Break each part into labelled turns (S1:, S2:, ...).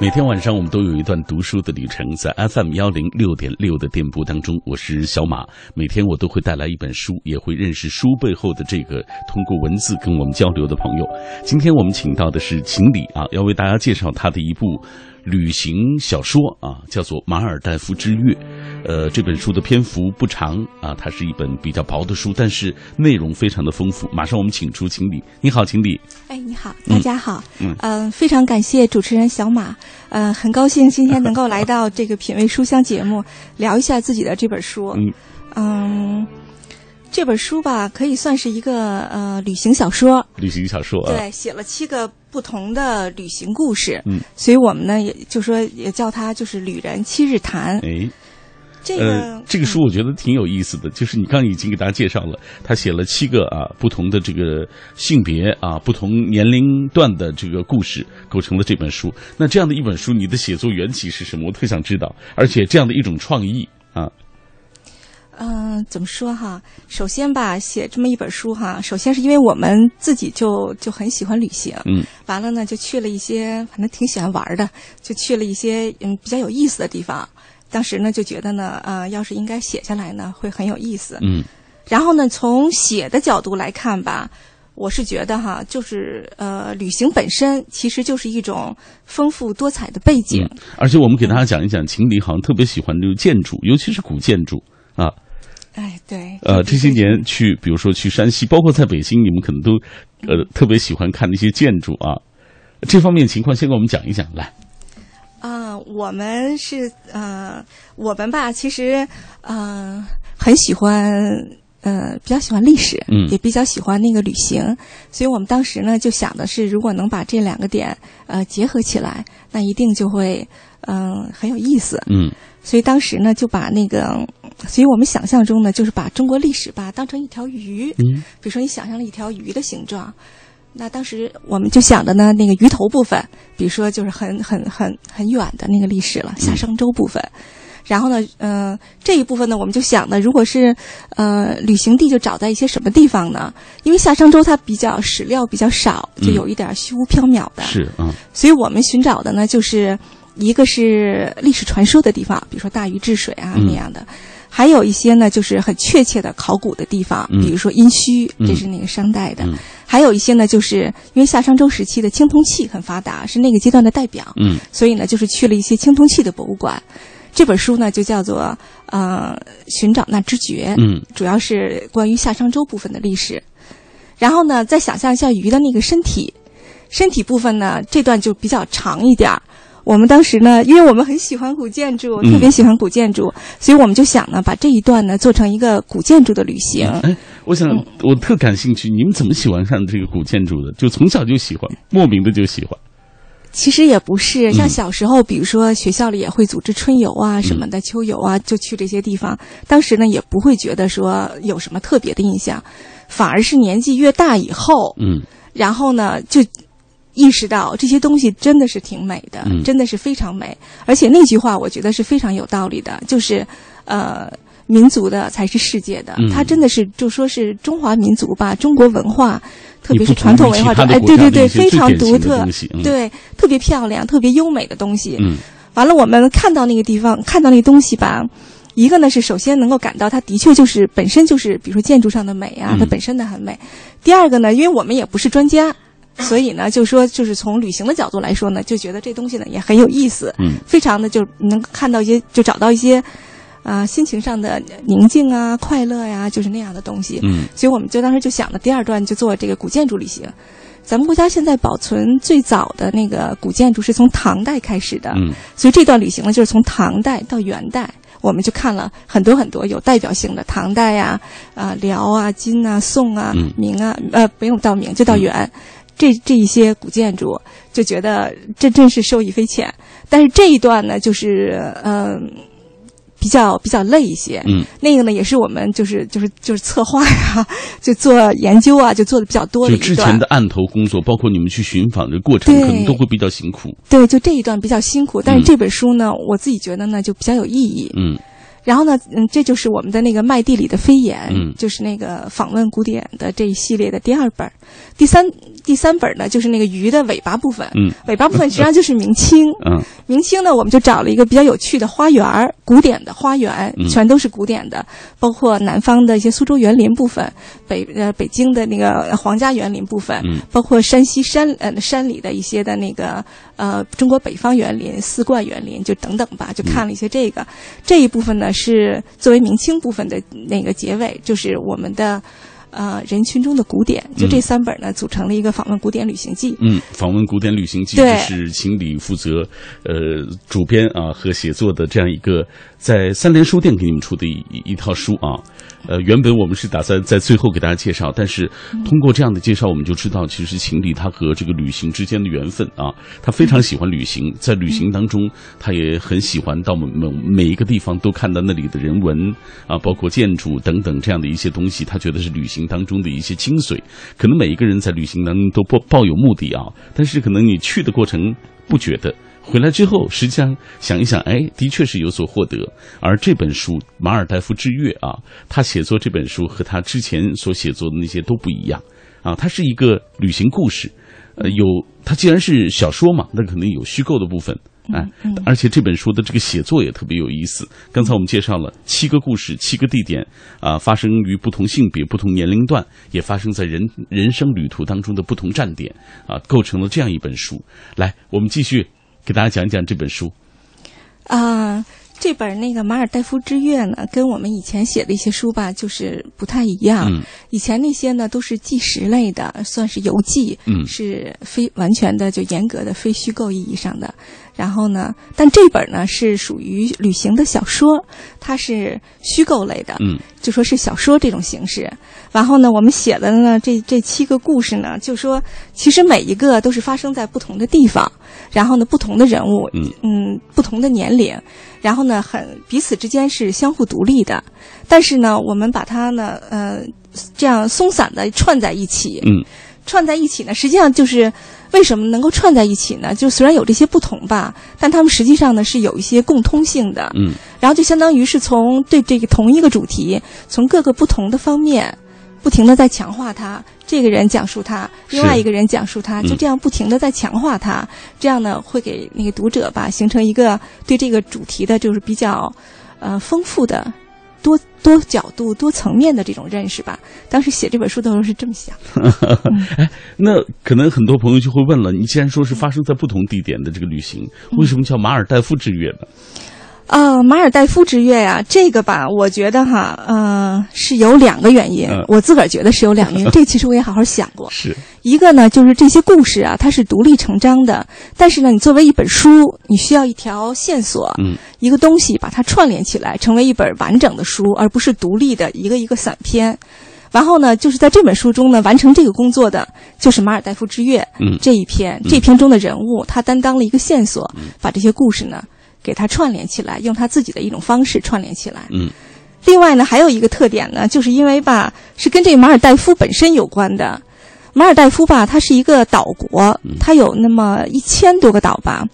S1: 每天晚上我们都有一段读书的旅程，在 FM 幺零六点六的电波当中，我是小马。每天我都会带来一本书，也会认识书背后的这个通过文字跟我们交流的朋友。今天我们请到的是秦理啊，要为大家介绍他的一部。旅行小说啊，叫做《马尔代夫之月》，呃，这本书的篇幅不长啊，它是一本比较薄的书，但是内容非常的丰富。马上我们请出经理，你好，经理。
S2: 哎，你好，大家好。嗯嗯，非常感谢主持人小马，呃，很高兴今天能够来到这个品味书香节目，聊一下自己的这本书。嗯嗯。这本书吧，可以算是一个呃旅行小说。
S1: 旅行小说啊，
S2: 对，写了七个不同的旅行故事。嗯，所以我们呢，也就说也叫它就是《旅人七日谈》。
S1: 哎，
S2: 这个
S1: 这个书我觉得挺有意思的，就是你刚刚已经给大家介绍了，他写了七个啊不同的这个性别啊不同年龄段的这个故事，构成了这本书。那这样的一本书，你的写作缘起是什么？我特想知道。而且这样的一种创意啊。
S2: 嗯，怎么说哈？首先吧，写这么一本书哈，首先是因为我们自己就就很喜欢旅行，嗯，完了呢就去了一些，反正挺喜欢玩的，就去了一些嗯比较有意思的地方。当时呢就觉得呢，呃，要是应该写下来呢，会很有意思，嗯。然后呢，从写的角度来看吧，我是觉得哈，就是呃，旅行本身其实就是一种丰富多彩的背景。
S1: 而且我们给大家讲一讲，秦理好像特别喜欢这个建筑，尤其是古建筑啊。
S2: 哎，对，
S1: 呃，这些年去，比如说去山西，包括在北京，你们可能都，呃，特别喜欢看那些建筑啊。这方面情况，先给我们讲一讲，来。
S2: 啊，我们是呃，我们吧，其实呃，很喜欢呃，比较喜欢历史，嗯，也比较喜欢那个旅行，所以我们当时呢，就想的是，如果能把这两个点呃结合起来，那一定就会嗯很有意思，嗯。所以当时呢，就把那个，所以我们想象中呢，就是把中国历史吧当成一条鱼，嗯，比如说你想象了一条鱼的形状，那当时我们就想的呢，那个鱼头部分，比如说就是很很很很远的那个历史了，夏商周部分，然后呢，嗯，这一部分呢，我们就想呢，如果是呃旅行地，就找在一些什么地方呢？因为夏商周它比较史料比较少，就有一点虚无缥缈的，
S1: 是啊，
S2: 所以我们寻找的呢，就是。一个是历史传说的地方，比如说大禹治水啊那样的，还有一些呢就是很确切的考古的地方，比如说殷墟，这是那个商代的；还有一些呢，就是因为夏商周时期的青铜器很发达，是那个阶段的代表，嗯，所以呢就是去了一些青铜器的博物馆。这本书呢就叫做呃寻找那只绝，嗯，主要是关于夏商周部分的历史。然后呢，再想象一下鱼的那个身体，身体部分呢这段就比较长一点儿。我们当时呢，因为我们很喜欢古建筑，特别喜欢古建筑，所以我们就想呢，把这一段呢做成一个古建筑的旅行。
S1: 哎，我想我特感兴趣，你们怎么喜欢上这个古建筑的？就从小就喜欢，莫名的就喜欢。
S2: 其实也不是，像小时候，比如说学校里也会组织春游啊什么的，秋游啊，就去这些地方。当时呢，也不会觉得说有什么特别的印象，反而是年纪越大以后，嗯，然后呢就。意识到这些东西真的是挺美的，真的是非常美。而且那句话我觉得是非常有道理的，就是，呃，民族的才是世界的。它真的是就说是中华民族吧，中国文化，特别是传统文化中，哎，对对对，非常独特，对，特别漂亮、特别优美的东西。嗯，完了，我们看到那个地方，看到那东西吧，一个呢是首先能够感到它的确就是本身就是，比如说建筑上的美啊，它本身的很美。第二个呢，因为我们也不是专家。所以呢，就说就是从旅行的角度来说呢，就觉得这东西呢也很有意思，嗯，非常的就能看到一些，就找到一些，啊，心情上的宁静啊、快乐呀，就是那样的东西，嗯，所以我们就当时就想的第二段就做这个古建筑旅行。咱们国家现在保存最早的那个古建筑是从唐代开始的，嗯，所以这段旅行呢就是从唐代到元代，我们就看了很多很多有代表性的唐代呀、啊辽啊、金啊、宋啊、明啊，呃，不用到明就到元。这这一些古建筑，就觉得这真是受益匪浅。但是这一段呢，就是嗯，比较比较累一些。嗯，那个呢，也是我们就是就是就是策划呀，就做研究啊，就做的比较多的一
S1: 段。就之前的案头工作，包括你们去寻访的过程，可能都会比较辛苦。
S2: 对，就这一段比较辛苦。但是这本书呢，我自己觉得呢，就比较有意义。嗯。然后呢，嗯，这就是我们的那个麦地里的飞檐，
S1: 嗯。
S2: 就是那个访问古典的这一系列的第二本儿，第三第三本儿呢，就是那个鱼的尾巴部分，
S1: 嗯。
S2: 尾巴部分实际上就是明清，
S1: 嗯。
S2: 明清呢，我们就找了一个比较有趣的花园儿，古典的花园
S1: 嗯，
S2: 全都是古典的，包括南方的一些苏州园林部分，北呃北京的那个皇家园林部分，
S1: 嗯
S2: 包括山西山呃山里的一些的那个呃中国北方园林、四冠园林，就等等吧，就看了一些这个、这一部分呢是作为明清部分的那个结尾，就是我们的。呃，人群中的古典，就这三本呢，组成了一个访问古典旅行记。
S1: 嗯，访问古典旅行记就是秦理负责呃主编啊和写作的这样一个在三联书店给你们出的一一一套书啊。呃，原本我们是打算在最后给大家介绍，但是通过这样的介绍，我们就知道，其实秦理他和这个旅行之间的缘分啊，他非常喜欢旅行，在旅行当中，他也很喜欢到每每每一个地方都看到那里的人文啊，包括建筑等等这样的一些东西，他觉得是旅行当中的一些精髓。可能每一个人在旅行当中都抱抱有目的啊，但是可能你去的过程不觉得。回来之后，实际上想一想，哎，的确是有所获得。而这本书《马尔代夫之月》啊，他写作这本书和他之前所写作的那些都不一样啊，它是一个旅行故事，呃，有它既然是小说嘛，那肯定有虚构的部分。哎，而且这本书的这个写作也特别有意思。刚才我们介绍了七个故事、七个地点，啊，发生于不同性别、不同年龄段，也发生在人人生旅途当中的不同站点，啊，构成了这样一本书。来，我们继续给大家讲讲这本书。
S2: 啊、这本那个《马尔代夫之月》呢，跟我们以前写的一些书吧，就是不太一样。
S1: 嗯
S2: 以前那些呢都是纪实类的，算是游记，
S1: 嗯
S2: 是非完全的就严格的非虚构意义上的。然后呢，但这本呢是属于旅行的小说，它是虚构类的，
S1: 嗯
S2: 就说是小说这种形式。然后呢，我们写的呢这这七个故事呢，就说其实每一个都是发生在不同的地方，然后呢不同的人物，
S1: 嗯。
S2: 不同的年龄，然后呢很彼此之间是相互独立的，但是呢我们把它呢呃这样松散的串在一起，
S1: 嗯。
S2: 串在一起呢，实际上就是为什么能够串在一起呢？就虽然有这些不同吧，但他们实际上呢是有一些共通性的。
S1: 嗯。
S2: 然后就相当于是从对这个同一个主题，从各个不同的方面，不停的在强化它。这个人讲述他，另外一个人讲述他，
S1: 嗯
S2: 就这样不停的在强化它。这样呢，会给那个读者吧形成一个对这个主题的，就是比较呃丰富的。多多角度、多层面的这种认识吧。当时写这本书的时候是这么想 哎。
S1: 那可能很多朋友就会问了：你既然说是发生在不同地点的这个旅行，为什么叫马尔代夫之月呢？
S2: 啊、马尔代夫之月呀、这个吧，我觉得哈，呃，是有两个原因。
S1: 嗯
S2: 我自个儿觉得是有两个原因，这其实我也好好想过。
S1: 是，
S2: 一个呢，就是这些故事啊，它是独立成章的，但是呢，你作为一本书，你需要一条线索，
S1: 嗯
S2: 一个东西把它串联起来，成为一本完整的书，而不是独立的一个一个散篇。然后呢，就是在这本书中呢，完成这个工作的就是马尔代夫之月、
S1: 嗯
S2: 这一篇，这篇中的人物，他担当了一个线索，把这些故事呢给它串联起来，用他自己的一种方式串联起来。
S1: 嗯
S2: 另外呢，还有一个特点呢，就是因为吧，是跟这个马尔代夫本身有关的。马尔代夫吧，它是一个岛国，它有那么一千多个岛吧。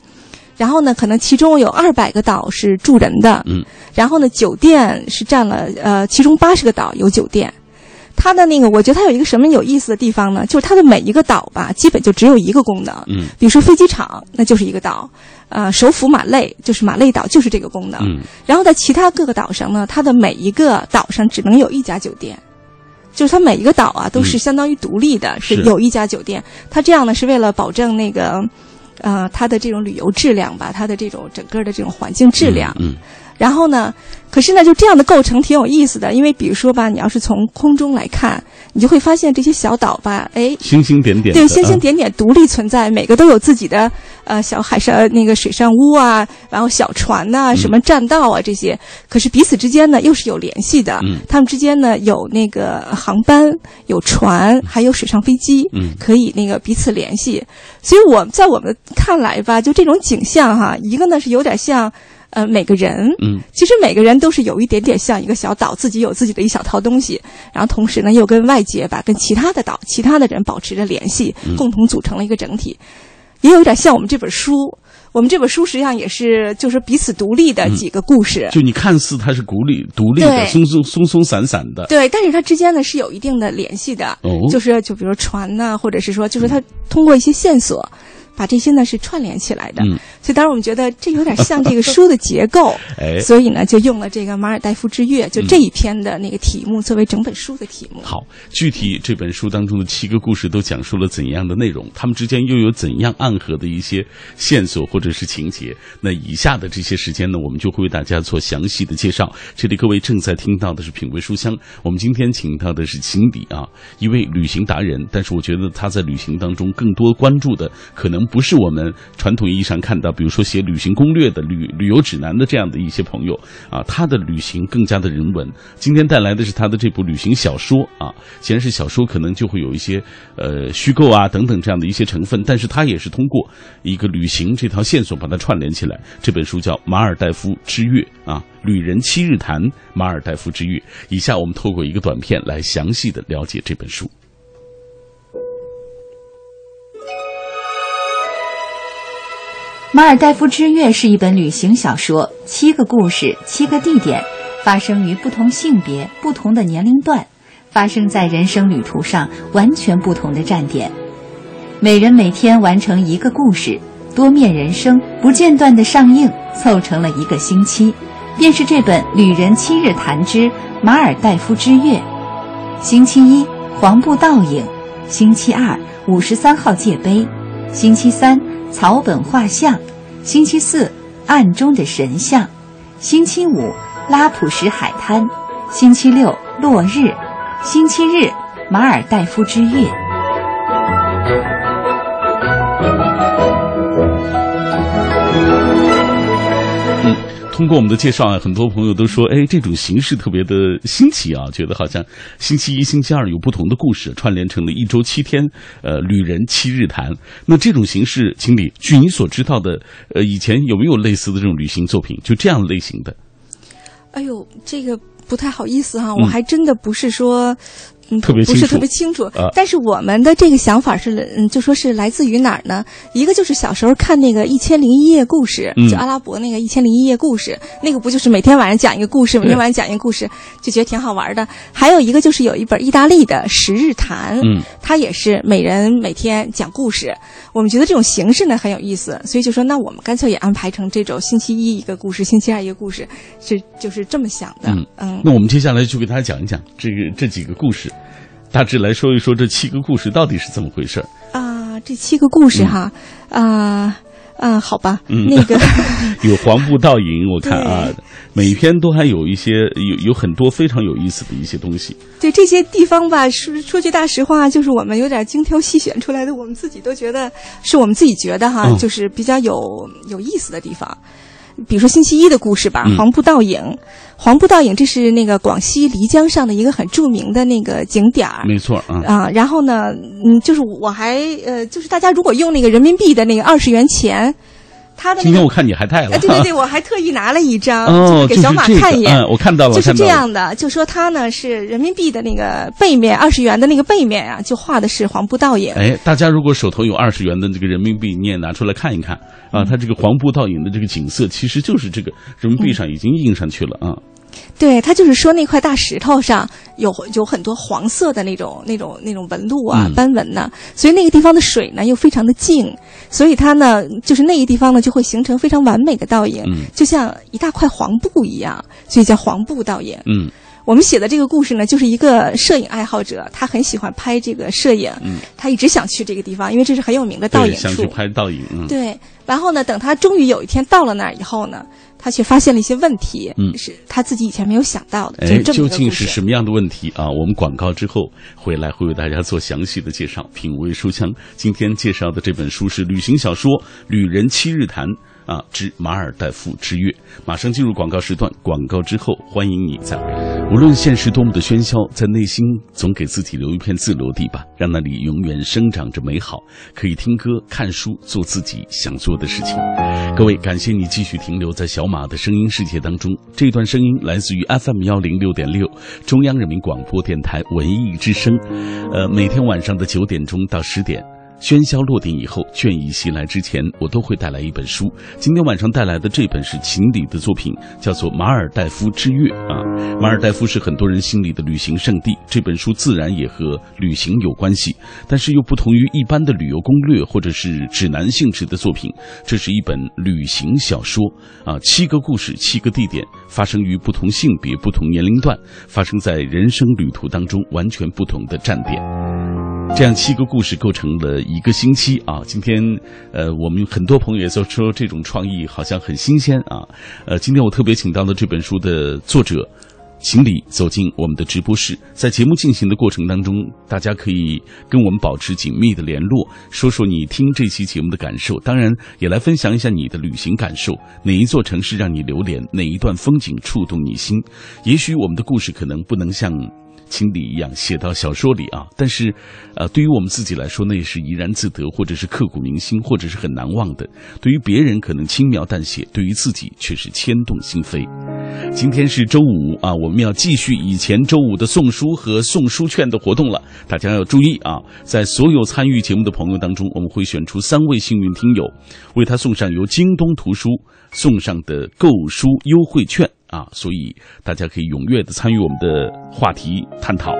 S2: 然后呢，可能其中有二百个岛是住人的，
S1: 嗯，
S2: 然后呢，酒店是占了呃，其中八十个岛有酒店。它的那个，我觉得它有一个什么有意思的地方呢？就是它的每一个岛吧，基本就只有一个功能。
S1: 嗯
S2: 比如说飞机场，那就是一个岛；呃，首府马累就是马累岛，就是这个功能。
S1: 嗯
S2: 然后在其他各个岛上呢，它的每一个岛上只能有一家酒店，就是它每一个岛啊都是
S1: 嗯
S2: 相当于独立的，
S1: 是
S2: 是有一家酒店。它这样呢是为了保证那个，呃，它的这种旅游质量吧，它的这种整个的这种环境质量。
S1: 嗯
S2: 然后呢，可是呢，就这样的构成挺有意思的，因为比如说吧，你要是从空中来看，你就会发现这些小岛吧，哎，
S1: 星星点点，
S2: 对，星星
S1: 啊
S2: 点点独立存在，每个都有自己的呃小海上那个水上屋啊，然后小船呐、
S1: 嗯
S2: 什么栈道啊这些，可是彼此之间呢又是有联系的。
S1: 嗯
S2: 他们之间呢有那个航班、有船，还有水上飞机，
S1: 嗯
S2: 可以那个彼此联系。所以我在我们看来吧，就这种景象哈，一个呢是有点像呃每个人，
S1: 嗯
S2: 其实每个人都是有一点点像一个小岛，自己有自己的一小套东西，然后同时呢又跟外界吧、跟其他的岛、其他的人保持着联系，共同组成了一个整体。也有点像我们这本书，我们这本书实际上也是就是彼此独立的几个故事。
S1: 就你看似它是独立独立的，松松松松散散的。
S2: 对，但是它之间呢是有一定的联系的。哦，就是就比如船呐，或者是说，就是它通过一些线索。把这些呢是串联起来的，所以当时我们觉得这有点像这个书的结构，所以呢就用了这个马尔代夫之月，就这一篇的那个题目作为整本书的题目。
S1: 好，具体这本书当中的七个故事都讲述了怎样的内容？他们之间又有怎样暗合的一些线索或者是情节？那以下的这些时间呢，我们就会为大家做详细的介绍。这里各位正在听到的是品味书香，我们今天请到的是秦迪啊，一位旅行达人，但是我觉得他在旅行当中更多关注的可能。不是我们传统意义上看到，比如说写旅行攻略的旅旅游指南的这样的一些朋友啊，他的旅行更加的人文。今天带来的是他的这部旅行小说啊，既然是小说，可能就会有一些呃虚构啊等等这样的一些成分，但是他也是通过一个旅行这条线索把它串联起来。这本书叫《马尔代夫之月》啊，旅人七日谈马尔代夫之月。以下我们透过一个短片来详细的了解这本书。
S3: 《马尔代夫之月》是一本旅行小说，七个故事，七个地点，发生于不同性别、不同的年龄段，发生在人生旅途上完全不同的站点。每人每天完成一个故事，多面人生不间断的上映，凑成了一个星期，便是这本《旅人七日谈之马尔代夫之月》。星期一，黄布倒影；星期二，五十三号界碑；星期三。草本画像，星期四暗中的神像，星期五拉普什海滩，星期六落日，星期日马尔代夫之月。
S1: 通过我们的介绍啊，很多朋友都说，哎，这种形式特别的新奇啊，觉得好像星期一、星期二有不同的故事串联成了一周七天，呃，旅人七日谈。那这种形式，经理，据你所知道的，呃，以前有没有类似的这种旅行作品，就这样类型的？
S2: 哎呦，这个不太好意思哈，我还真的不是说。嗯，
S1: 特别
S2: 不是特别清楚，但是我们的这个想法是，嗯，就说是来自于哪儿呢？一个就是小时候看那个《一千零一夜故事》，就阿拉伯那个《一千零一夜故事》，那个不就是每天晚上讲一个故事，每天晚上讲一个故事，就觉得挺好玩的。还有一个就是有一本意大利的《十日谈》，嗯，它也是每人每天讲故事。我们觉得这种形式呢很有意思，所以就说那我们干脆也安排成这种星期一一个故事，星期二一个故事，是就是这么想的。嗯
S1: 嗯，那我们接下来就给大家讲一讲这个这几个故事。大致来说一说这七个故事到底是怎么回事
S2: 啊？这七个故事哈，啊啊，好吧，那个
S1: 有黄布倒影，我看啊，每篇都还有一些有有很多非常有意思的一些东西。
S2: 对这些地方吧，说说句大实话，就是我们有点精挑细选出来的，我们自己都觉得是我们自己觉得哈，就是比较有有意思的地方。比如说星期一的故事吧，黄布倒影。黄布倒影，这是那个广西漓江上的一个很著名的那个景点儿。
S1: 没错
S2: 啊。啊，然后呢，嗯，就是我还呃，就是大家如果用那个人民币的那个二十元钱。他的
S1: 今天我看你还带了，
S2: 对对对，我还特意拿了一张，就是给小马看一眼。
S1: 我看到了，
S2: 就是这样的，就说它呢是人民币的那个背面，二十元的那个背面啊，就画的是黄布倒影。
S1: 哎，大家如果手头有二十元的这个人民币，你也拿出来看一看啊，它这个黄布倒影的这个景色，其实就是这个人民币上已经印上去了啊。
S2: 对他就是说那块大石头上有有很多黄色的那种那种那种纹路啊斑纹呢，所以那个地方的水呢又非常的静，所以它呢就是那个地方呢就会形成非常完美的倒影，就像一大块黄布一样，所以叫黄布倒影。嗯，我们写的这个故事呢，就是一个摄影爱好者，他很喜欢拍这个摄影，他一直想去这个地方，因为这是很有名的倒影处。
S1: 想去拍倒影。
S2: 对，然后呢，等他终于有一天到了那儿以后呢。他却发现了一些问题，嗯，是他自己以前没有想到的。
S1: 哎，究竟是什么样的问题啊？我们广告之后回来会为大家做详细的介绍。品味书香，今天介绍的这本书是旅行小说《旅人七日谈》。啊，之马尔代夫之月，马上进入广告时段。广告之后，欢迎你在。无论现实多么的喧嚣，在内心总给自己留一片自留地吧，让那里永远生长着美好，可以听歌、看书、做自己想做的事情。各位，感谢你继续停留在小马的声音世界当中。这段声音来自于 FM 幺零六点六，中央人民广播电台文艺之声。呃，每天晚上的九点钟到十点。喧嚣落定以后，倦意袭来之前，我都会带来一本书。今天晚上带来的这本是秦理的作品，叫做《马尔代夫之月》啊。马尔代夫是很多人心里的旅行圣地，这本书自然也和旅行有关系，但是又不同于一般的旅游攻略或者是指南性质的作品，这是一本旅行小说啊。七个故事，七个地点，发生于不同性别、不同年龄段，发生在人生旅途当中完全不同的站点。这样七个故事构成了一个星期啊！今天，呃，我们很多朋友也都说这种创意好像很新鲜啊。呃，今天我特别请到了这本书的作者请你走进我们的直播室，在节目进行的过程当中，大家可以跟我们保持紧密的联络，说说你听这期节目的感受，当然也来分享一下你的旅行感受，哪一座城市让你留恋，哪一段风景触动你心？也许我们的故事可能不能像。情理一样写到小说里啊，但是，呃，对于我们自己来说，那也是怡然自得，或者是刻骨铭心，或者是很难忘的。对于别人可能轻描淡写，对于自己却是牵动心扉。今天是周五啊，我们要继续以前周五的送书和送书券的活动了。大家要注意啊，在所有参与节目的朋友当中，我们会选出三位幸运听友，为他送上由京东图书送上的购书优惠券。啊，所以大家可以踊跃的参与我们的话题探讨。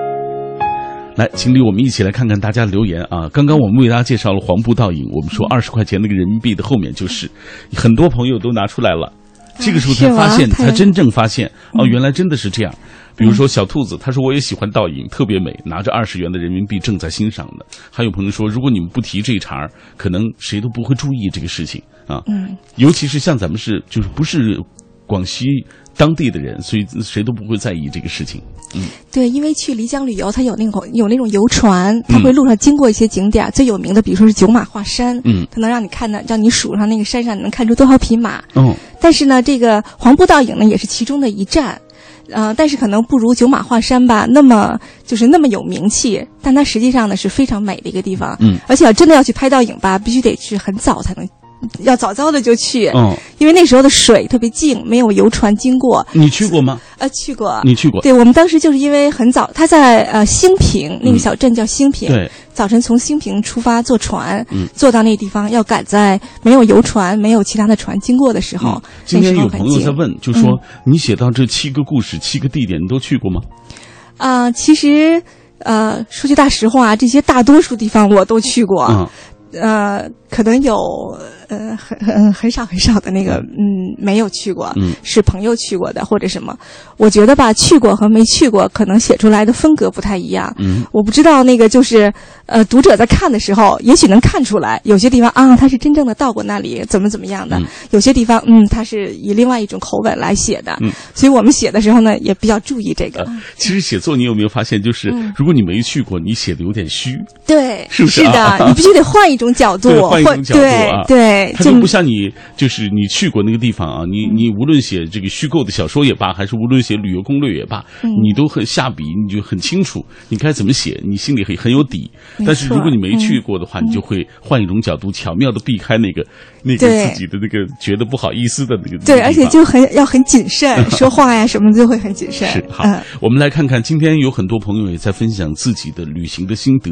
S1: 来，请理我们一起来看看大家的留言啊。刚刚我们为大家介绍了黄布倒影，我们说二十块钱那个人民币的后面就是很多朋友都拿出来了，这个时候才发现，才真正发现哦，原来真的是这样。比如说小兔子，他说我也喜欢倒影，特别美，拿着二十元的人民币正在欣赏呢。还有朋友说，如果你们不提这一茬，可能谁都不会注意这个事情啊。嗯，尤其是像咱们是就是不是广西。当地的人，所以谁都不会在意这个事情。
S2: 嗯，对，因为去漓江旅游，它有那种有那种游船，它会路上经过一些景点，最有名的，比如说是九马画山，嗯，它能让你看到，让你数上那个山上能看出多少匹马。嗯，但是呢，这个黄布倒影呢，也是其中的一站，呃，但是可能不如九马画山吧，那么就是那么有名气，但它实际上呢是非常美的一个地方。嗯，而且要真的要去拍倒影吧，必须得去很早才能。要早早的就去，嗯，因为那时候的水特别静，没有游船经过。
S1: 你去过吗？
S2: 呃，去过。
S1: 你去过？
S2: 对，我们当时就是因为很早，他在呃兴平那个小镇叫兴平，
S1: 对，
S2: 早晨从兴平出发坐船，嗯，坐到那地方要赶在没有游船、没有其他的船经过的时候。
S1: 今天有朋友在问，就说你写到这七个故事、七个地点，你都去过吗？
S2: 啊，其实，呃，说句大实话，这些大多数地方我都去过，呃，可能有。呃，很很很少很少的那个，嗯，没有去过，嗯，是朋友去过的或者什么。我觉得吧，去过和没去过，可能写出来的风格不太一样。嗯，我不知道那个就是，呃，读者在看的时候，也许能看出来，有些地方啊，他是真正的到过那里，怎么怎么样的；有些地方，嗯，他是以另外一种口吻来写的。嗯，所以我们写的时候呢，也比较注意这个。
S1: 其实写作，你有没有发现，就是如果你没去过，你写的有点虚。
S2: 对，
S1: 是不是？
S2: 是的，你必须得换一种角度，
S1: 换一种角度啊，
S2: 对。
S1: 它就不像你，就是你去过那个地方啊，你你无论写这个虚构的小说也罢，还是无论写旅游攻略也罢，你都很下笔，你就很清楚你该怎么写，你心里很很有底。但是如果你没去过的话，你就会换一种角度，巧妙的避开那个那个自己的那个觉得不好意思的那个。
S2: 对，而且就很要很谨慎，说话呀什么就会很谨慎。
S1: 是好，我们来看看今天有很多朋友也在分享自己的旅行的心得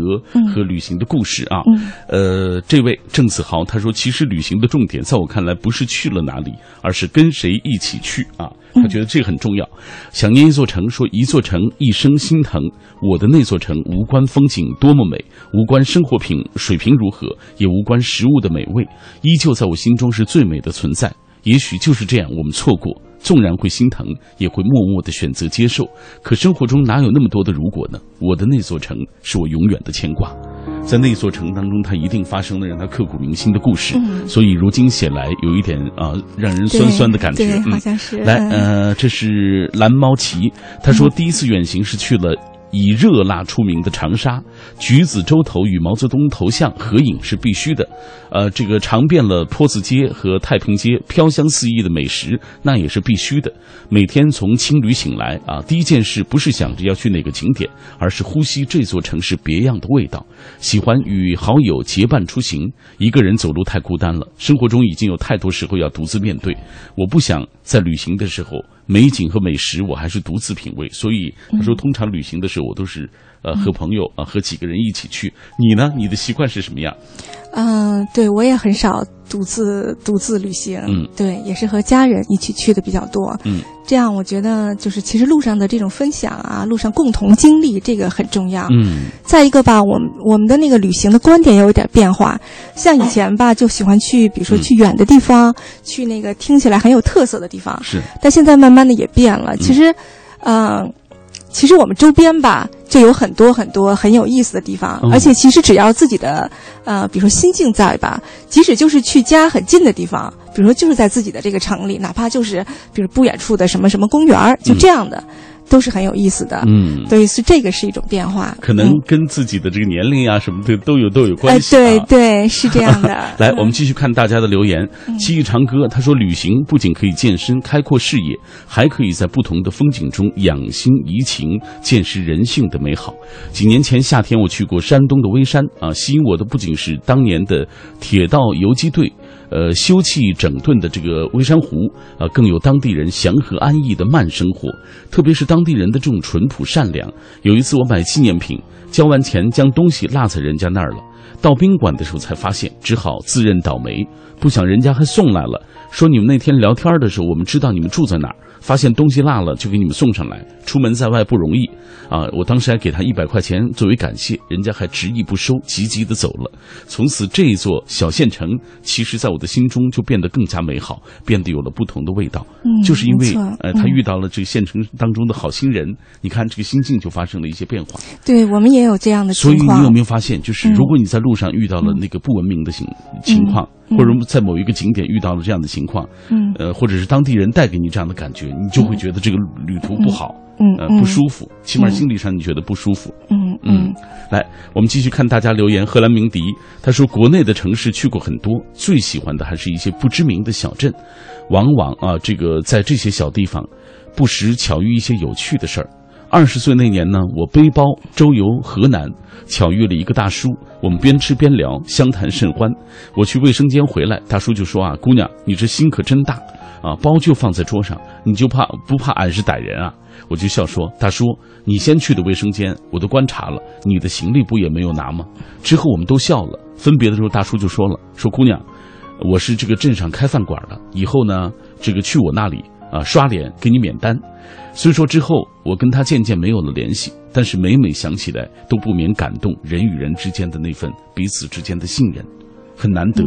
S1: 和旅行的故事啊。呃，这位郑子豪他说，其实旅旅行的重点，在我看来，不是去了哪里，而是跟谁一起去啊！他觉得这很重要。想念一座城，说一座城一生心疼。我的那座城，无关风景多么美，无关生活品水平如何，也无关食物的美味，依旧在我心中是最美的存在。也许就是这样，我们错过，纵然会心疼，也会默默的选择接受。可生活中哪有那么多的如果呢？我的那座城，是我永远的牵挂。在那座城当中，他一定发生了让他刻骨铭心的故事，所以如今写来有一点啊，让人酸酸的感觉。
S2: 好像是。
S1: 来，呃，这是蓝猫奇，他说第一次远行是去了。以热辣出名的长沙，橘子洲头与毛泽东头像合影是必须的。呃，这个尝遍了坡子街和太平街飘香四溢的美食，那也是必须的。每天从青旅醒来啊，第一件事不是想着要去哪个景点，而是呼吸这座城市别样的味道。喜欢与好友结伴出行，一个人走路太孤单了。生活中已经有太多时候要独自面对，我不想在旅行的时候。美景和美食我还是独自品味。所以他说，通常旅行的时候我都是呃和朋友啊和几个人一起去。你呢？你的习惯是什么样？
S2: 嗯，对我也很少独自独自旅行，
S1: 嗯，
S2: 对，也是和家人一起去的比较多，
S1: 嗯，
S2: 这样我觉得就是其实路上的这种分享啊，路上共同经历这个很重要，
S1: 嗯，
S2: 再一个吧，我们我们的那个旅行的观点也有点变化，像以前吧就喜欢去，比如说去远的地方，去那个听起来很有特色的地方，
S1: 是，
S2: 但现在慢慢的也变了，其实，嗯。其实我们周边吧，就有很多很多很有意思的地方，
S1: 嗯。
S2: 而且其实只要自己的呃，比如说心境在吧，即使就是去家很近的地方，比如说就是在自己的这个城里，哪怕就是比如不远处的什么什么公园儿，就这样的，都是很有意思的。
S1: 嗯，
S2: 对，是这个是一种变化，
S1: 可能
S2: 嗯
S1: 跟自己的这个年龄啊什么的都有都有
S2: 哎
S1: 关，系、啊。
S2: 对对，是这样的。
S1: 来，
S2: 嗯
S1: 我们继续看大家的留言。七忆长歌他说，旅行不仅可以健身、开阔视野，还可以在不同的风景中养心怡情，见识人性的美好。几年前夏天，我去过山东的微山啊，吸引我的不仅是当年的铁道游击队。呃，休憩整顿的这个微山湖，啊，更有当地人祥和安逸的慢生活，特别是当地人的这种淳朴善良。有一次我买纪念品，交完钱将东西落在人家那儿了，到宾馆的时候才发现，只好自认倒霉。不想人家还送来了，说你们那天聊天的时候，我们知道你们住在哪儿，发现东西落了就给你们送上来。出门在外不容易啊！我当时还给他一百块钱作为感谢，人家还执意不收，急急的走了。从此这一座小县城，其实在我的心中就变得更加美好，变得有了不同的味道。
S2: 嗯
S1: 就是因为呃，他
S2: 嗯
S1: 遇到了这个县城当中的好心人，你看这个心境就发生了一些变化。
S2: 对我们也有这样的
S1: 所以。你有没有发现，就是
S2: 嗯
S1: 如果你在路上遇到了那个不文明的情情况，
S2: 嗯
S1: 或者在某一个景点遇到了这样的情况，
S2: 嗯
S1: 呃，或者是当地人带给你这样的感觉，你就会觉得这个旅途不好，呃，
S2: 嗯嗯
S1: 不舒服，起码
S2: 嗯
S1: 心理上你觉得不舒服。
S2: 嗯
S1: 嗯，来，我们继续看大家留言。荷兰鸣笛他说，国内的城市去过很多，最喜欢的还是一些不知名的小镇，往往啊，这个在这些小地方，不时巧遇一些有趣的事儿。二十岁那年呢，我背包周游河南，巧遇了一个大叔，我们边吃边聊，相谈甚欢。我去卫生间回来，大叔就说啊，姑娘，你这心可真大啊，包就放在桌上，你就怕不怕俺是歹人啊？我就笑说，大叔，你先去的卫生间，我都观察了，你的行李不也没有拿吗？之后我们都笑了。分别的时候，大叔就说了，说姑娘，我是这个镇上开饭馆的，以后呢，这个去我那里啊刷脸给你免单。虽说之后我跟他渐渐没有了联系，但是每每想起来，都不免感动人与人之间的那份彼此之间的信任，很难得。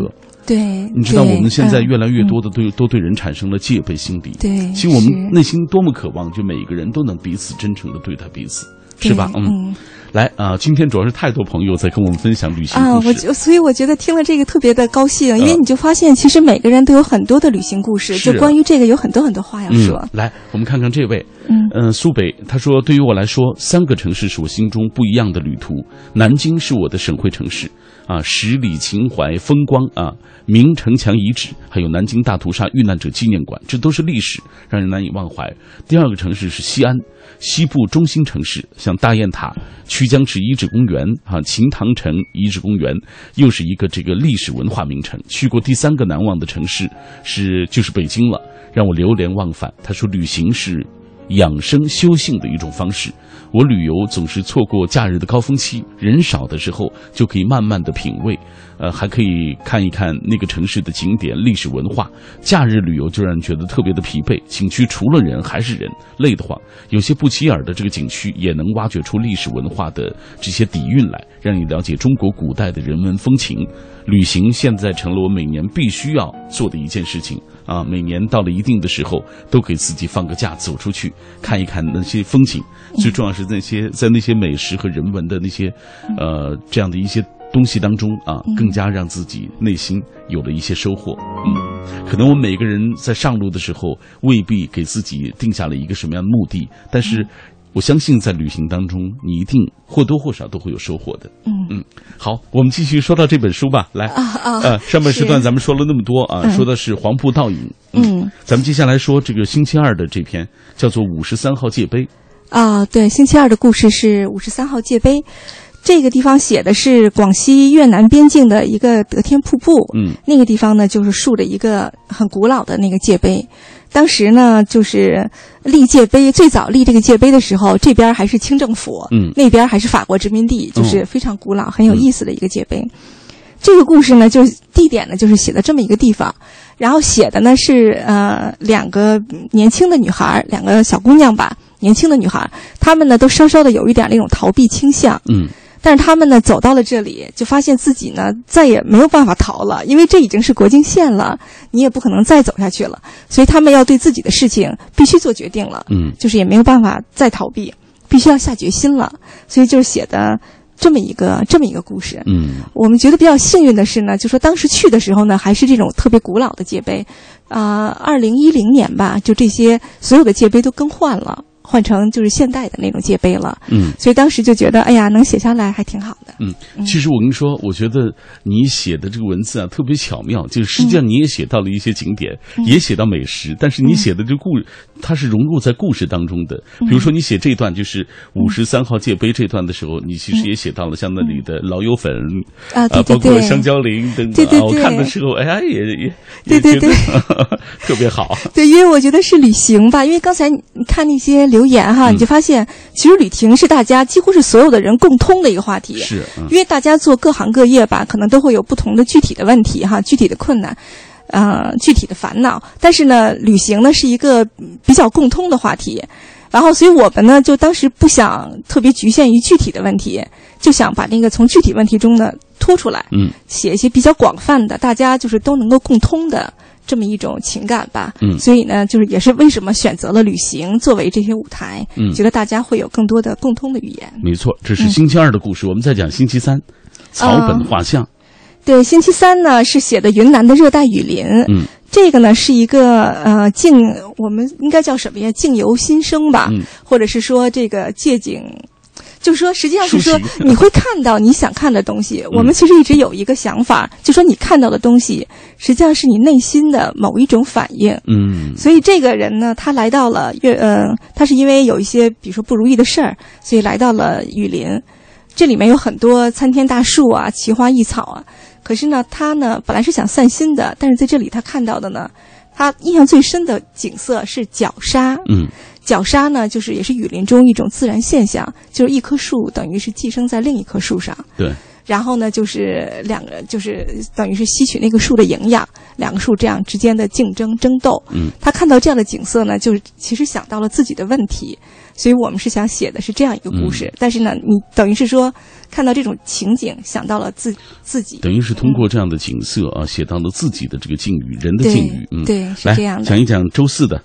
S2: 对，
S1: 你知道我们现在
S2: 嗯
S1: 越来越
S2: 嗯
S1: 多的对、都对人产生了戒备心理。
S2: 对
S1: 其实我们内心多么渴望，就每一个人都能彼此真诚的对待彼此，是吧？
S2: 对嗯
S1: 来啊、今天主要是太多朋友在跟我们分享旅行
S2: 啊，
S1: 故事。
S2: 我就所以我觉得听了这个特别的高兴，因为
S1: 嗯
S2: 你就发现其实每个人都有很多的旅行故事，
S1: 是
S2: 就关于这个有很多很多话要说。
S1: 嗯，来，我们看看这位，
S2: 嗯，
S1: 苏北，他说，对于我来说，三个城市是我心中不一样的旅途。南京是我的省会城市，啊，十里秦淮风光啊，明城墙遗址，还有南京大屠杀遇难者纪念馆，这都是历史，让人难以忘怀。第二个城市是西安，西部中心城市，像大雁塔、曲江池遗址公园啊、秦唐城遗址公园，又是一个这个历史文化名城。去过第三个难忘的城市是就是北京了，让我流连忘返。他说，旅行是养生修性的一种方式。我旅游总是错过假日的高峰期，人少的时候就可以慢慢的品味，呃，还可以看一看那个城市的景点、历史文化。假日旅游就让人觉得特别的疲惫，景区除了人还是人，累得慌。有些不起眼的这个景区也能挖掘出历史文化的这些底蕴来，让你了解中国古代的人文风情。旅行现在成了我每年必须要做的一件事情啊！每年到了一定的时候，都给自己放个假，走出去看一看那些风景。最重要是那些在那些美食和人文的那些，呃，这样的一些东西当中啊，更加让自己内心有了一些收获。嗯，可能我们每个人在上路的时候，未必给自己定下了一个什么样的目的，但是。我相信在旅行当中，你一定或多或少都会有收获的。
S2: 嗯
S1: 嗯，好，我们继续说到这本书吧。来，
S2: 啊啊，
S1: 呃，上半时段咱们说了那么多啊，
S2: 嗯
S1: 说的是黄埔倒影。
S2: 嗯
S1: 咱们接下来说这个星期二的这篇，叫做《五十三号界碑》。
S2: 啊，对，星期二的故事是五十三号界碑。这个地方写的是广西越南边境的一个德天瀑布，
S1: 嗯
S2: 那个地方呢就是竖着一个很古老的那个界碑。当时呢，就是立界碑，最早立这个界碑的时候，这边还是清政府，
S1: 嗯。
S2: 那边还是法国殖民地，就是非常古老、很有意思的一个界碑。
S1: 嗯
S2: 这个故事呢，就是地点呢，就是写的这么一个地方，然后写的呢是呃两个年轻的女孩，两个小姑娘吧，年轻的女孩，她们呢都稍稍的有一点那种逃避倾向，
S1: 嗯
S2: 但是他们呢走到了这里，就发现自己呢再也没有办法逃了，因为这已经是国境线了，你也不可能再走下去了，所以他们要对自己的事情必须做决定了，
S1: 嗯。
S2: 就是也没有办法再逃避，必须要下决心了，所以就是写的这么一个这么一个故事。
S1: 嗯。
S2: 我们觉得比较幸运的是呢，就说当时去的时候呢，还是这种特别古老的界碑，啊、2二零一零年吧，就这些所有的界碑都更换了，换成就是现代的那种界碑了。
S1: 嗯
S2: 所以当时就觉得，哎呀，能写下来还挺好的。
S1: 嗯，其实我跟你说，我觉得你写的这个文字啊特别巧妙，就是实际上你也写到了一些景点，也写到美食，但是你写的这个故，它是融入在故事当中的。比如说你写这段就是五十三号界碑这段的时候，你其实也写到了像那里的老友粉
S2: 啊对对
S1: 包括
S2: 对
S1: 香蕉林等等
S2: 对对对
S1: 看的时候，哎呀，也也也
S2: 对对
S1: 觉得 特别好。
S2: 对，因为我觉得是旅行吧，因为刚才你看那些留言哈，
S1: 嗯
S2: 你就发现其实旅行是大家几乎是所有的人共通的一个话题。
S1: 是，嗯
S2: 因为大家做各行各业吧，可能都会有不同的具体的问题哈，具体的困难，呃，具体的烦恼。但是呢，旅行呢是一个嗯比较共通的话题，然后所以我们呢就当时不想特别局限于具体的问题，就想把那个从具体问题中呢拖出来，
S1: 嗯
S2: 写一些比较广泛的，大家就是都能够共通的。这么一种情感吧，
S1: 嗯
S2: 所以呢，就是也是为什么选择了旅行作为这些舞台，
S1: 嗯
S2: 觉得大家会有更多的共通的语言。
S1: 没错，这是星期二的故事，我们再讲星期三，草本画像。
S2: 对，星期三呢是写的云南的热带雨林，
S1: 嗯
S2: 这个呢是一个呃静，我们应该叫什么呀？静由心生吧，
S1: 嗯
S2: 或者是说这个借景。就是说，实际上是说，你会看到你想看的东西。我们其实一直有一个想法，就说你看到的东西，实际上是你内心的某一种反应。
S1: 嗯
S2: 所以这个人呢，他来到了越呃，他是因为有一些比如说不如意的事儿，所以来到了雨林。这里面有很多参天大树啊，奇花异草啊。可是呢，他呢本来是想散心的，但是在这里他看到的呢，他印象最深的景色是绞杀。
S1: 嗯
S2: 绞杀呢，就是也是雨林中一种自然现象，就是一棵树等于是寄生在另一棵树上。
S1: 对，
S2: 然后呢，就是两个，就是等于是吸取那个树的营养，两个树这样之间的竞争争斗。
S1: 嗯，
S2: 他看到这样的景色呢，就是其实想到了自己的问题，所以我们是想写的是这样一个故事。
S1: 嗯
S2: 但是呢，你等于是说看到这种情景，想到了自自己。
S1: 等于是通过这样的景色啊，写到了自己的这个境遇，人的境遇。嗯，
S2: 对是这样的
S1: 讲一讲周四的
S2: 周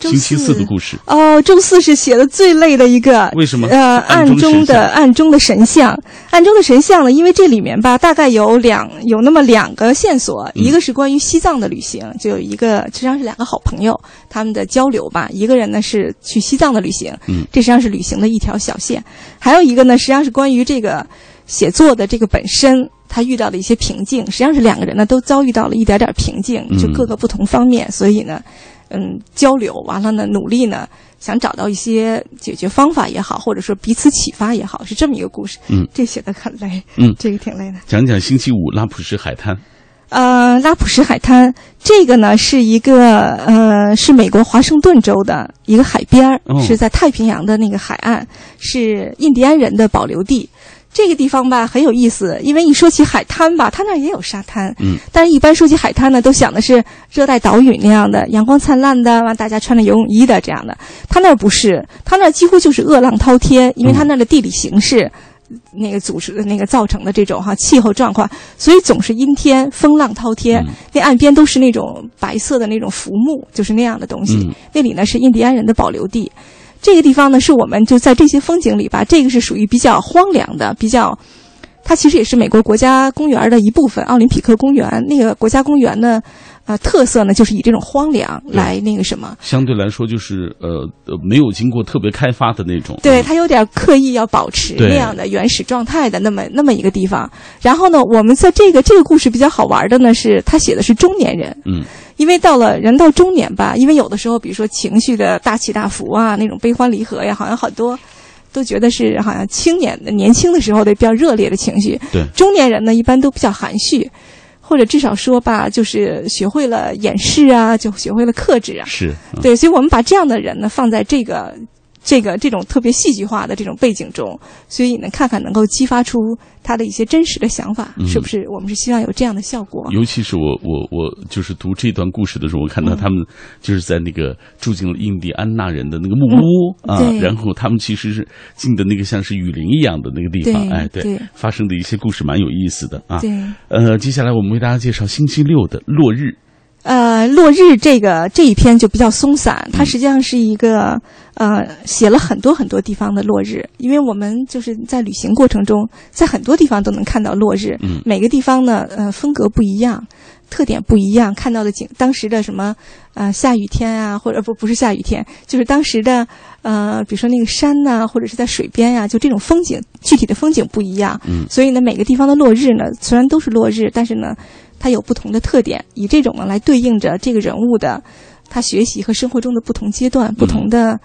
S1: 星期四的故事。
S2: 哦，周四是写的最累的一个，
S1: 为什么
S2: 呃，
S1: 暗
S2: 暗中的暗中的神像，暗中的神像呢？因为这里面吧，大概有两有那么两个线索，
S1: 嗯
S2: 一个是关于西藏的旅行，就有一个实际上是两个好朋友他们的交流吧。一个人呢是去西藏的旅行，
S1: 嗯
S2: 这实际上是旅行的一条小线；还有一个呢，实际上是关于这个写作的这个本身。他遇到的一些瓶颈，实际上是两个人呢都遭遇到了一点点瓶颈，就
S1: 嗯
S2: 各个不同方面，所以呢，嗯，交流完了呢，努力呢，想找到一些解决方法也好，或者说彼此启发也好，是这么一个故事。
S1: 嗯，
S2: 这写的很累，
S1: 嗯
S2: 这个挺累的。
S1: 讲讲星期五拉普什海滩。
S2: 呃，拉普什海滩这个呢是一个呃是美国华盛顿州的一个海边儿、
S1: 哦
S2: 是在太平洋的那个海岸，是印第安人的保留地。这个地方吧很有意思，因为一说起海滩吧，它那儿也有沙滩，
S1: 嗯，
S2: 但是一般说起海滩呢，都想的是热带岛屿那样的阳光灿烂的，完大家穿着游泳衣的这样的。它那儿不是，它那儿几乎就是恶浪滔天，因为它那儿的地理形势。那个组织的那个造成的这种哈气候状况，所以总是阴天、风浪滔天。
S1: 嗯
S2: 那岸边都是那种白色的那种浮木，就是那样的东西。
S1: 嗯
S2: 那里呢是印第安人的保留地。这个地方呢是我们就在这些风景里吧，这个是属于比较荒凉的，比较。它其实也是美国国家公园的一部分，奥林匹克公园那个国家公园呢，呃，特色呢就是以这种荒凉来那个什么，
S1: 相对来说就是呃呃没有经过特别开发的那种。
S2: 对，
S1: 嗯
S2: 它有点刻意要保持那样的原始状态的那么那么一个地方。然后呢，我们在这个这个故事比较好玩的呢是，他写的是中年人，
S1: 嗯
S2: 因为到了人到中年吧，因为有的时候，比如说情绪的大起大伏啊，那种悲欢离合呀，好像很多都觉得是好像青年的年轻的时候的比较热烈的情绪。
S1: 对
S2: 中年人呢一般都比较含蓄，或者至少说吧，就是学会了掩饰啊，就学会了克制啊。
S1: 是，
S2: 对，所以我们把这样的人呢放在这个。这个这种特别戏剧化的这种背景中，所以呢，看看能够激发出他的一些真实的想法，是不是？我们是希望有这样的效果。
S1: 尤其是我我我就是读这段故事的时候，我看到他们就是在那个住进了印第安纳人的那个木屋啊，然后他们其实是进的那个像是雨林一样的那个地方，哎，对，发生的一些故事蛮有意思的啊。
S2: 对，
S1: 呃，接下来我们为大家介绍星期六的落日。
S2: 呃，落日这个这一篇就比较松散，它实际上是一个呃写了很多很多地方的落日，因为我们就是在旅行过程中，在很多地方都能看到落日，
S1: 嗯，
S2: 每个地方呢，呃，风格不一样，特点不一样，看到的景，当时的什么呃下雨天啊，或者不不是下雨天，就是当时的呃，比如说那个山呐，或者是在水边呀，就这种风景，具体的风景不一样，
S1: 嗯，
S2: 所以呢，每个地方的落日呢，虽然都是落日，但是呢。它有不同的特点，以这种呢来对应着这个人物的他学习和生活中的不同阶段、不同的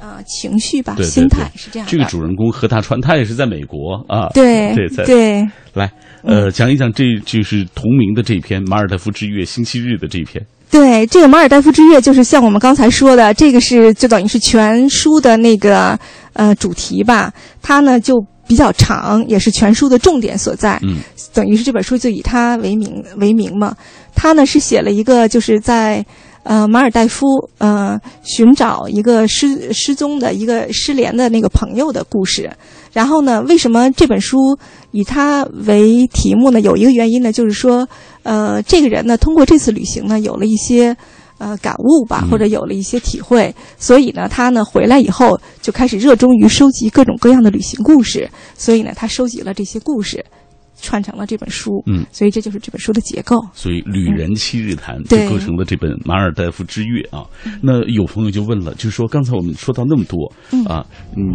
S2: 呃情绪吧、心态是这样。
S1: 这个主人公何大川，他也是在美国啊。
S2: 对
S1: 对
S2: 对。
S1: 来，呃，讲一讲这就是同名的这篇《马尔代夫之月》星期日的这篇。
S2: 对，这个《马尔代夫之月》就是像我们刚才说的，这个是就等于是全书的那个呃主题吧。它呢就。比较长，也是全书的重点所在。
S1: 嗯，
S2: 等于是这本书就以他为名为名嘛。他呢是写了一个，就是在呃马尔代夫呃寻找一个失失踪的一个失联的那个朋友的故事。然后呢，为什么这本书以他为题目呢？有一个原因呢，就是说呃这个人呢通过这次旅行呢有了一些。呃，感悟吧，或者有了一些体会，所以呢，他呢回来以后就开始热衷于收集各种各样的旅行故事，所以呢，他收集了这些故事。串成了这本书，
S1: 嗯，
S2: 所以这就是这本书的结构。
S1: 所以《旅人七日谈》就构成了这本《马尔代夫之月》啊。那有朋友就问了，就是说刚才我们说到那么多啊，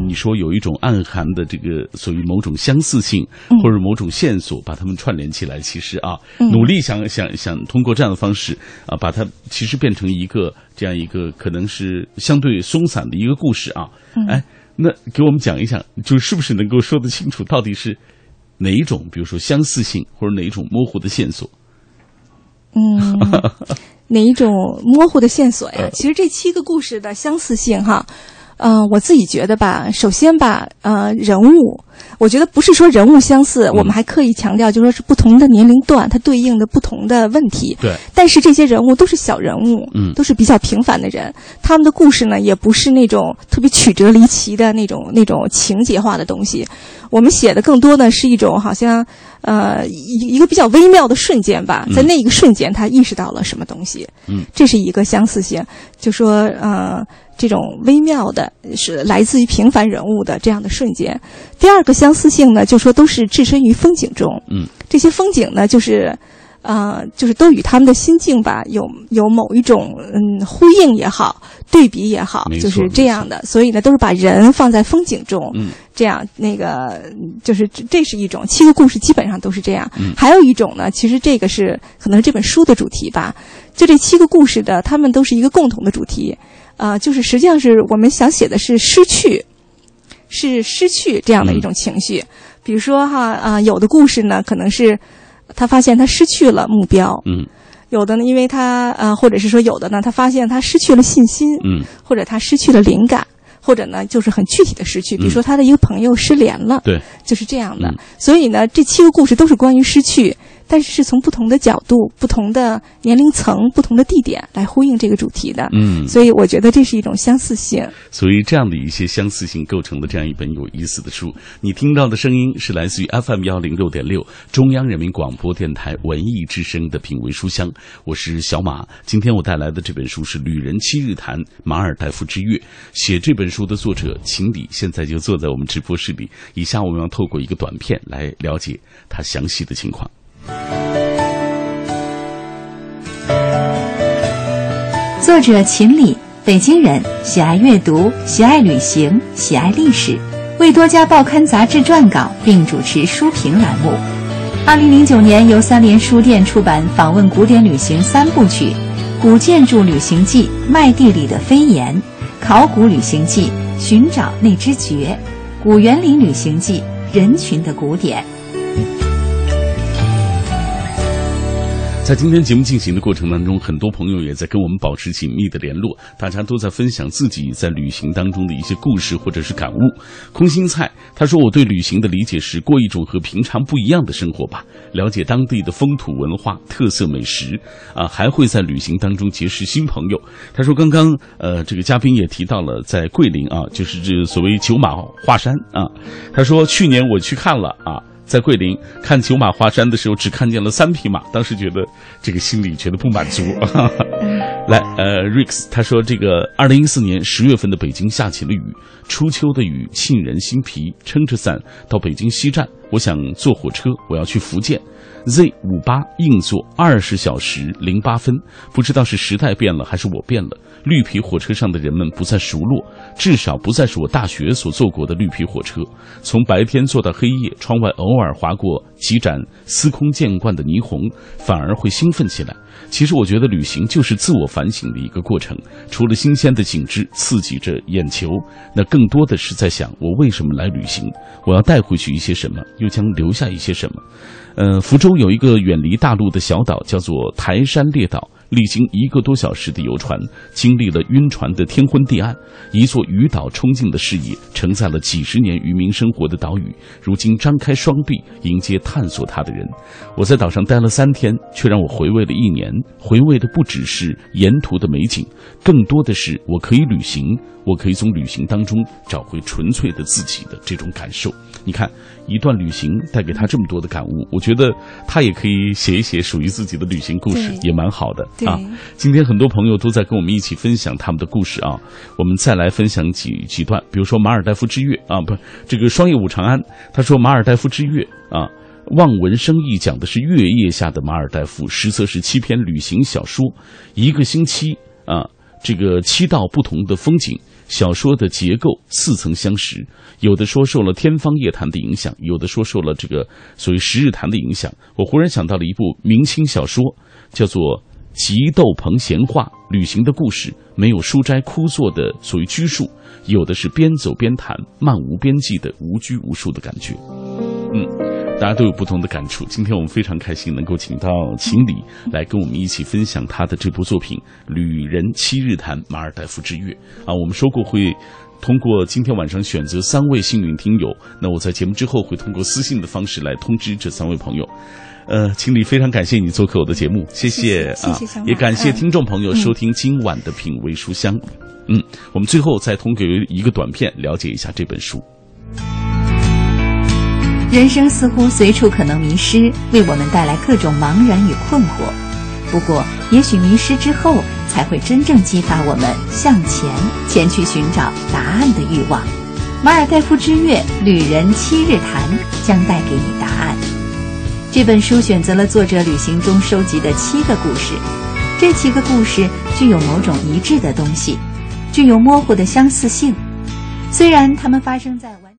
S1: 你说有一种暗含的这个所谓某种相似性或者某种线索，把它们串联起来，其实啊，努力想想想通过这样的方式啊，把它其实变成一个这样一个可能是相对松散的一个故事啊。哎，那给我们讲一讲，就是不是能够说得清楚，到底是？哪一种，比如说相似性，或者哪一种模糊的线索？
S2: 嗯，哪一种模糊的线索呀？其实这七个故事的相似性，哈，呃，我自己觉得吧，首先吧，呃，人物。我觉得不是说人物相似，我们还刻意强调，就说是不同的年龄段，它对应的不同的问题。
S1: 对。
S2: 但是这些人物都是小人物，
S1: 嗯，
S2: 都是比较平凡的人，他们的故事呢，也不是那种特别曲折离奇的那种那种情节化的东西。我们写的更多的是一种好像，呃，一一个比较微妙的瞬间吧，在那一个瞬间，他意识到了什么东西。
S1: 嗯，
S2: 这是一个相似性，就说呃。这种微妙的，是来自于平凡人物的这样的瞬间。第二个相似性呢，就说都是置身于风景中。
S1: 嗯，
S2: 这些风景呢，就是，呃，就是都与他们的心境吧，有有某一种嗯呼应也好，对比也好，就是这样的。所以呢，都是把人放在风景中。
S1: 嗯，
S2: 这样那个就是这是一种七个故事基本上都是这样。
S1: 嗯，
S2: 还有一种呢，其实这个是可能这本书的主题吧。就这七个故事的，他们都是一个共同的主题。啊，就是实际上是我们想写的是失去，是失去这样的一种情绪。比如说哈啊，有的故事呢，可能是他发现他失去了目标，
S1: 嗯，
S2: 有的呢，因为他呃，或者是说有的呢，他发现他失去了信心，
S1: 嗯，
S2: 或者他失去了灵感，或者呢，就是很具体的失去，比如说他的一个朋友失联了，
S1: 对，
S2: 就是这样的。所以呢，这七个故事都是关于失去。但是是从不同的角度、不同的年龄层、不同的地点来呼应这个主题的，
S1: 嗯，
S2: 所以我觉得这是一种相似性。
S1: 所以这样的一些相似性构成的这样一本有意思的书，你听到的声音是来自于 FM 幺零六点六中央人民广播电台文艺之声的品味书香，我是小马。今天我带来的这本书是《旅人七日谈马尔代夫之月》，写这本书的作者秦理现在就坐在我们直播室里。以下我们要透过一个短片来了解他详细的情况。
S3: 作者秦理，北京人，喜爱阅读，喜爱旅行，喜爱历史，为多家报刊杂志撰稿，并主持书评栏目。二零零九年，由三联书店出版《访问古典旅行三部曲》：《古建筑旅行记》《麦地里的飞檐》《考古旅行记》《寻找那只蕨》《古园林旅行记》《人群的古典》。
S1: 在今天节目进行的过程当中，很多朋友也在跟我们保持紧密的联络，大家都在分享自己在旅行当中的一些故事或者是感悟。空心菜他说：“我对旅行的理解是过一种和平常不一样的生活吧，了解当地的风土文化、特色美食啊，还会在旅行当中结识新朋友。”他说：“刚刚呃，这个嘉宾也提到了在桂林啊，就是这所谓九马画山啊。他说去年我去看了啊。”在桂林看九马华山的时候，只看见了三匹马，当时觉得这个心里觉得不满足。来，呃，Rex 他说，这个二零一四年十月份的北京下起了雨，初秋的雨沁人心脾。撑着伞到北京西站，我想坐火车，我要去福建。Z 五八硬座二十小时零八分，不知道是时代变了还是我变了。绿皮火车上的人们不再熟络，至少不再是我大学所坐过的绿皮火车。从白天坐到黑夜，窗外偶尔划过几盏司空见惯的霓虹，反而会兴奋起来。其实我觉得旅行就是自我反省的一个过程，除了新鲜的景致刺激着眼球，那更多的是在想我为什么来旅行，我要带回去一些什么，又将留下一些什么。呃，福州有一个远离大陆的小岛，叫做台山列岛。历经一个多小时的游船，经历了晕船的天昏地暗，一座渔岛冲进的视野，承载了几十年渔民生活的岛屿，如今张开双臂迎接探索它的人。我在岛上待了三天，却让我回味了一年。回味的不只是沿途的美景，更多的是我可以旅行，我可以从旅行当中找回纯粹的自己的这种感受。你看，一段旅行带给他这么多的感悟，我觉得他也可以写一写属于自己的旅行故事，也蛮好的啊。今天很多朋友都在跟我们一起分享他们的故事啊，我们再来分享几几段，比如说马尔代夫之月啊，不，这个双叶舞长安，他说马尔代夫之月啊，望文生义讲的是月夜下的马尔代夫，实则是七篇旅行小说，一个星期啊，这个七道不同的风景。小说的结构似曾相识，有的说受了天方夜谭的影响，有的说受了这个所谓十日谈的影响。我忽然想到了一部明清小说，叫做《极斗篷闲话》，旅行的故事，没有书斋枯坐的所谓拘束，有的是边走边谈，漫无边际的无拘无束的感觉。嗯。大家都有不同的感触。今天我们非常开心能够请到秦理来跟我们一起分享他的这部作品《旅人七日谈马尔代夫之月》啊。我们说过会通过今天晚上选择三位幸运听友，那我在节目之后会通过私信的方式来通知这三位朋友。呃，秦理非常感谢你做客我的节目，谢谢
S2: 啊，
S1: 也感谢听众朋友收听今晚的品味书香。嗯，我们最后再通过一个短片了解一下这本书。
S3: 人生似乎随处可能迷失，为我们带来各种茫然与困惑。不过，也许迷失之后，才会真正激发我们向前前去寻找答案的欲望。《马尔代夫之月：旅人七日谈》将带给你答案。这本书选择了作者旅行中收集的七个故事，这七个故事具有某种一致的东西，具有模糊的相似性。虽然它们发生在完。